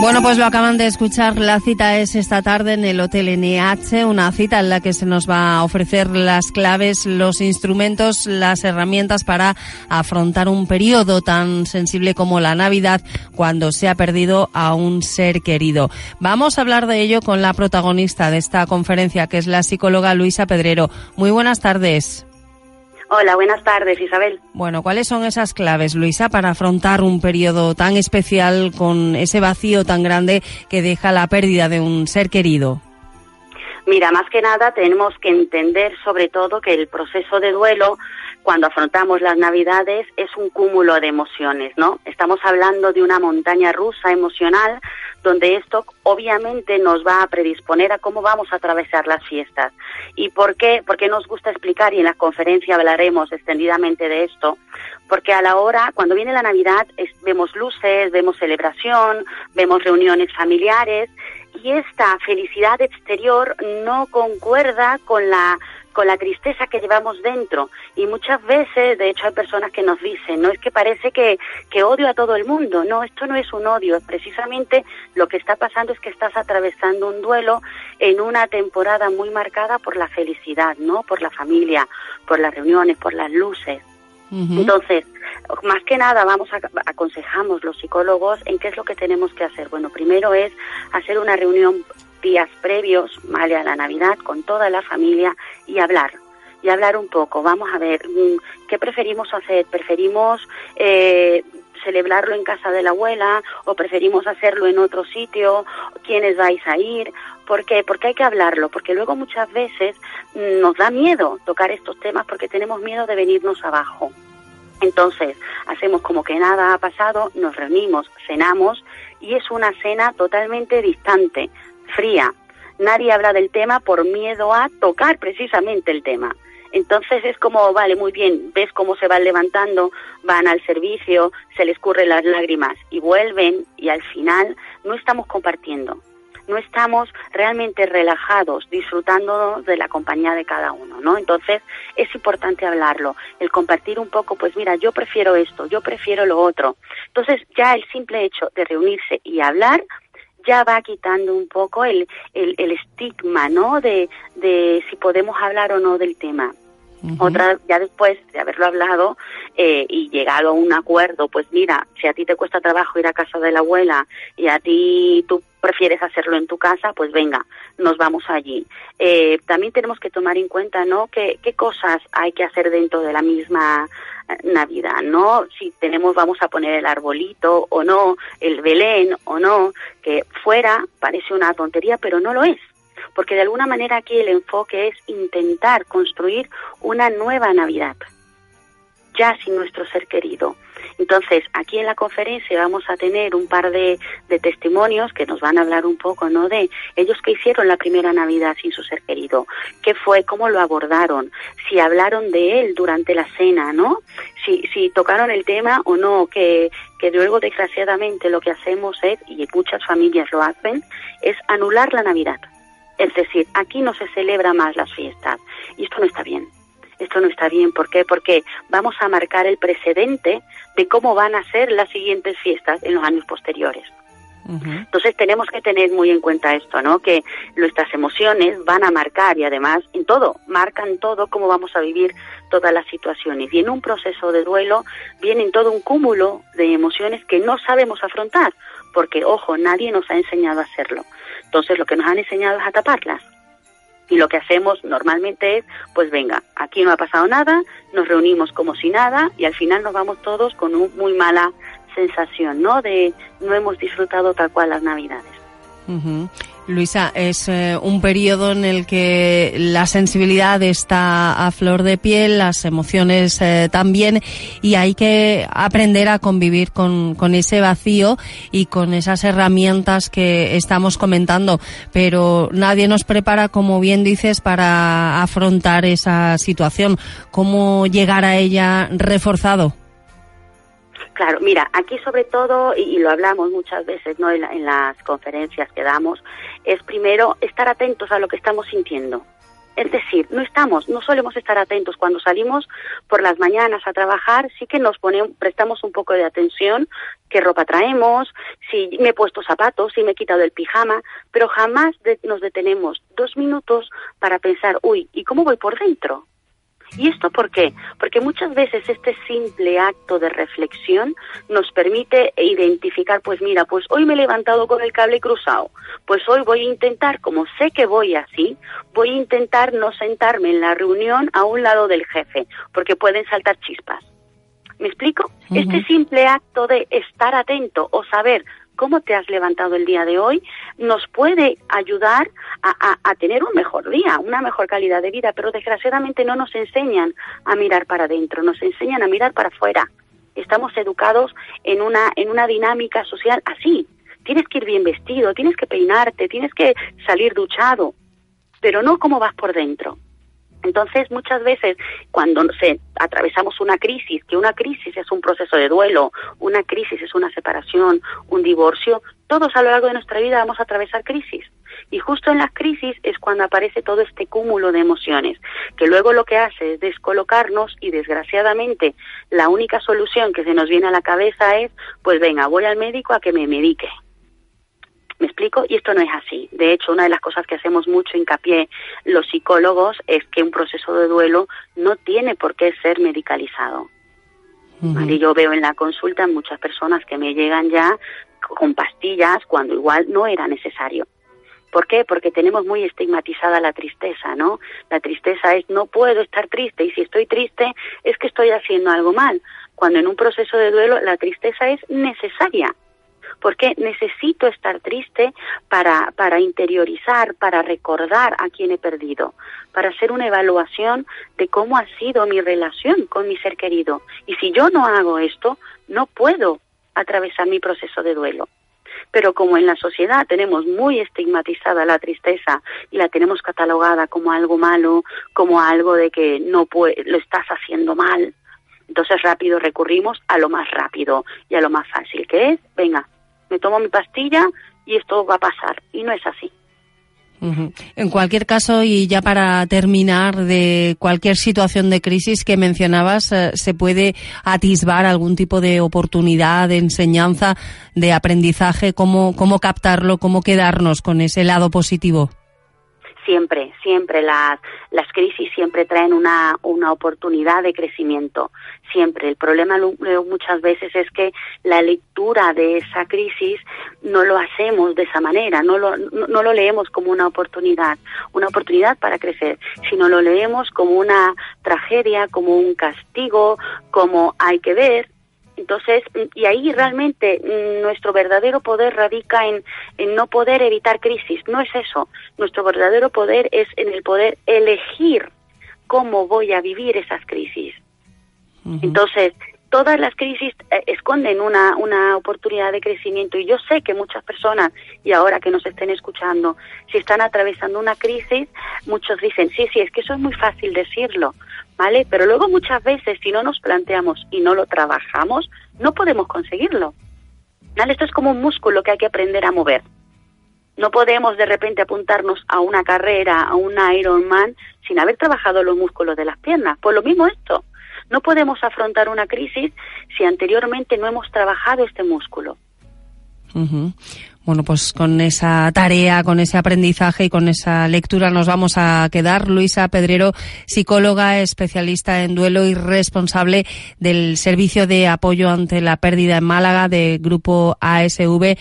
Bueno, pues lo acaban de escuchar. La cita es esta tarde en el Hotel NH, una cita en la que se nos va a ofrecer las claves, los instrumentos, las herramientas para afrontar un periodo tan sensible como la Navidad cuando se ha perdido a un ser querido. Vamos a hablar de ello con la protagonista de esta conferencia, que es la psicóloga Luisa Pedrero. Muy buenas tardes. Hola, buenas tardes, Isabel. Bueno, ¿cuáles son esas claves, Luisa, para afrontar un periodo tan especial con ese vacío tan grande que deja la pérdida de un ser querido? Mira, más que nada tenemos que entender sobre todo que el proceso de duelo cuando afrontamos las Navidades es un cúmulo de emociones, ¿no? Estamos hablando de una montaña rusa emocional donde esto obviamente nos va a predisponer a cómo vamos a atravesar las fiestas. ¿Y por qué? Porque nos gusta explicar y en la conferencia hablaremos extendidamente de esto, porque a la hora, cuando viene la Navidad, vemos luces, vemos celebración, vemos reuniones familiares y esta felicidad exterior no concuerda con la con la tristeza que llevamos dentro. Y muchas veces, de hecho, hay personas que nos dicen, no es que parece que, que odio a todo el mundo. No, esto no es un odio. Es precisamente lo que está pasando es que estás atravesando un duelo en una temporada muy marcada por la felicidad, ¿no? Por la familia, por las reuniones, por las luces. Entonces, más que nada vamos a aconsejamos los psicólogos en qué es lo que tenemos que hacer. Bueno, primero es hacer una reunión días previos, ¿vale? A la Navidad con toda la familia y hablar. Y hablar un poco. Vamos a ver, mm, ¿qué preferimos hacer? ¿Preferimos eh, celebrarlo en casa de la abuela o preferimos hacerlo en otro sitio? ¿Quiénes vais a ir? ¿Por qué? Porque hay que hablarlo, porque luego muchas veces mm, nos da miedo tocar estos temas porque tenemos miedo de venirnos abajo. Entonces, hacemos como que nada ha pasado, nos reunimos, cenamos y es una cena totalmente distante, fría. Nadie habla del tema por miedo a tocar precisamente el tema. Entonces es como, vale, muy bien, ves cómo se van levantando, van al servicio, se les curren las lágrimas y vuelven y al final no estamos compartiendo, no estamos realmente relajados, disfrutando de la compañía de cada uno, ¿no? Entonces es importante hablarlo, el compartir un poco, pues mira, yo prefiero esto, yo prefiero lo otro. Entonces ya el simple hecho de reunirse y hablar ya va quitando un poco el, el, el estigma, ¿no? De, de si podemos hablar o no del tema. Otra, ya después de haberlo hablado eh, y llegado a un acuerdo, pues mira, si a ti te cuesta trabajo ir a casa de la abuela y a ti tú prefieres hacerlo en tu casa, pues venga, nos vamos allí. Eh, también tenemos que tomar en cuenta, ¿no? ¿Qué, qué cosas hay que hacer dentro de la misma eh, Navidad, ¿no? Si tenemos, vamos a poner el arbolito o no, el Belén o no, que fuera parece una tontería, pero no lo es porque de alguna manera aquí el enfoque es intentar construir una nueva Navidad, ya sin nuestro ser querido. Entonces, aquí en la conferencia vamos a tener un par de, testimonios que nos van a hablar un poco, ¿no? De ellos que hicieron la primera Navidad sin su ser querido, qué fue, cómo lo abordaron, si hablaron de él durante la cena, ¿no? Si, si tocaron el tema o no, que, que luego desgraciadamente lo que hacemos es, y muchas familias lo hacen, es anular la Navidad es decir, aquí no se celebra más las fiestas y esto no está bien. Esto no está bien, ¿por qué? Porque vamos a marcar el precedente de cómo van a ser las siguientes fiestas en los años posteriores. Entonces tenemos que tener muy en cuenta esto, ¿no? Que nuestras emociones van a marcar y además en todo, marcan todo cómo vamos a vivir todas las situaciones. Y en un proceso de duelo vienen todo un cúmulo de emociones que no sabemos afrontar, porque, ojo, nadie nos ha enseñado a hacerlo. Entonces lo que nos han enseñado es a taparlas. Y lo que hacemos normalmente es, pues venga, aquí no ha pasado nada, nos reunimos como si nada y al final nos vamos todos con una muy mala sensación, ¿no? De no hemos disfrutado tal cual las Navidades. Luisa, es eh, un periodo en el que la sensibilidad está a flor de piel, las emociones eh, también, y hay que aprender a convivir con, con, ese vacío y con esas herramientas que estamos comentando. Pero nadie nos prepara, como bien dices, para afrontar esa situación. ¿Cómo llegar a ella reforzado? Claro, mira, aquí sobre todo, y, lo hablamos muchas veces ¿no? En, las conferencias que damos, es primero estar atentos a lo que estamos sintiendo. Es decir, no estamos, no solemos estar atentos cuando salimos por las mañanas a trabajar, sí que nos ponemos, prestamos un poco de atención, qué ropa traemos, si me he puesto zapatos, si me he quitado el pijama, pero jamás nos detenemos dos minutos para pensar, uy, ¿y cómo voy por dentro? ¿Y esto por qué? Porque muchas veces este simple acto de reflexión nos permite identificar, pues mira, pues hoy me he levantado con el cable cruzado, pues hoy voy a intentar, como sé que voy así, voy a intentar no sentarme en la reunión a un lado del jefe, porque pueden saltar chispas. ¿Me explico? Este simple acto de estar atento o saber cómo te has levantado el día de hoy, nos puede ayudar a, tener un mejor día, una mejor calidad de vida, pero desgraciadamente no nos enseñan a mirar para adentro, nos enseñan a mirar para afuera. Estamos educados en una, en una dinámica social así. Tienes que ir bien vestido, tienes que peinarte, tienes que salir duchado, pero no cómo vas por dentro. Entonces, muchas veces cuando se, atravesamos una crisis, que una crisis es un proceso de duelo, una crisis es una separación, un divorcio, todos a lo largo de nuestra vida vamos a atravesar crisis. Y justo en las crisis es cuando aparece todo este cúmulo de emociones, que luego lo que hace es descolocarnos y desgraciadamente la única solución que se nos viene a la cabeza es, pues venga, voy al médico a que me medique. ¿Me explico? Y esto no es así. De hecho, una de las cosas que hacemos mucho hincapié los psicólogos es que un proceso de duelo no tiene por qué ser medicalizado. Y yo veo en la consulta muchas personas que me llegan ya con pastillas cuando igual no era necesario. ¿Por qué? Porque tenemos muy estigmatizada la tristeza, ¿no? La tristeza es no puedo estar triste y si estoy triste es que estoy haciendo algo mal. Cuando en un proceso de duelo la tristeza es necesaria porque necesito estar triste para, para interiorizar, para recordar a quien he perdido, para hacer una evaluación de cómo ha sido mi relación con mi ser querido. Y si yo no hago esto, no puedo atravesar mi proceso de duelo. Pero como en la sociedad tenemos muy estigmatizada la tristeza y la tenemos catalogada como algo malo, como algo de que no lo estás haciendo mal, entonces rápido recurrimos a lo más rápido y a lo más fácil, que es, venga, me tomo mi pastilla y esto va a pasar. Y no es así. En cualquier caso, y ya para terminar, de cualquier situación de crisis que mencionabas, eh, ¿se puede atisbar algún tipo de oportunidad, de enseñanza, de aprendizaje? ¿Cómo, cómo captarlo? ¿Cómo quedarnos con ese lado positivo? Siempre, siempre las, las crisis siempre traen una, una oportunidad de crecimiento, siempre. El problema muchas veces es que la lectura de esa crisis no lo hacemos de esa manera, no lo, no lo leemos como una oportunidad, una oportunidad para crecer, sino lo leemos como una tragedia, como un castigo, como hay que ver, entonces, y ahí realmente nuestro verdadero poder radica en, no poder evitar crisis. No es eso. Nuestro verdadero poder es en el poder elegir cómo voy a vivir esas crisis. Entonces, todas las crisis eh, esconden una, una oportunidad de crecimiento y yo sé que muchas personas, y ahora que nos estén escuchando, si están atravesando una crisis, muchos dicen, sí, sí, es que eso es muy fácil decirlo, ¿vale? Pero luego muchas veces si no nos planteamos y no lo trabajamos, no podemos conseguirlo. ¿Vale? Esto es como un músculo que hay que aprender a mover. No podemos de repente apuntarnos a una carrera, a un Ironman, sin haber trabajado los músculos de las piernas. Pues lo mismo esto. No podemos afrontar una crisis si anteriormente no hemos trabajado este músculo. Bueno, pues con esa tarea, con ese aprendizaje y con esa lectura nos vamos a quedar. Luisa Pedrero, psicóloga, especialista en duelo y responsable del Servicio de Apoyo ante la Pérdida en Málaga de Grupo ASV.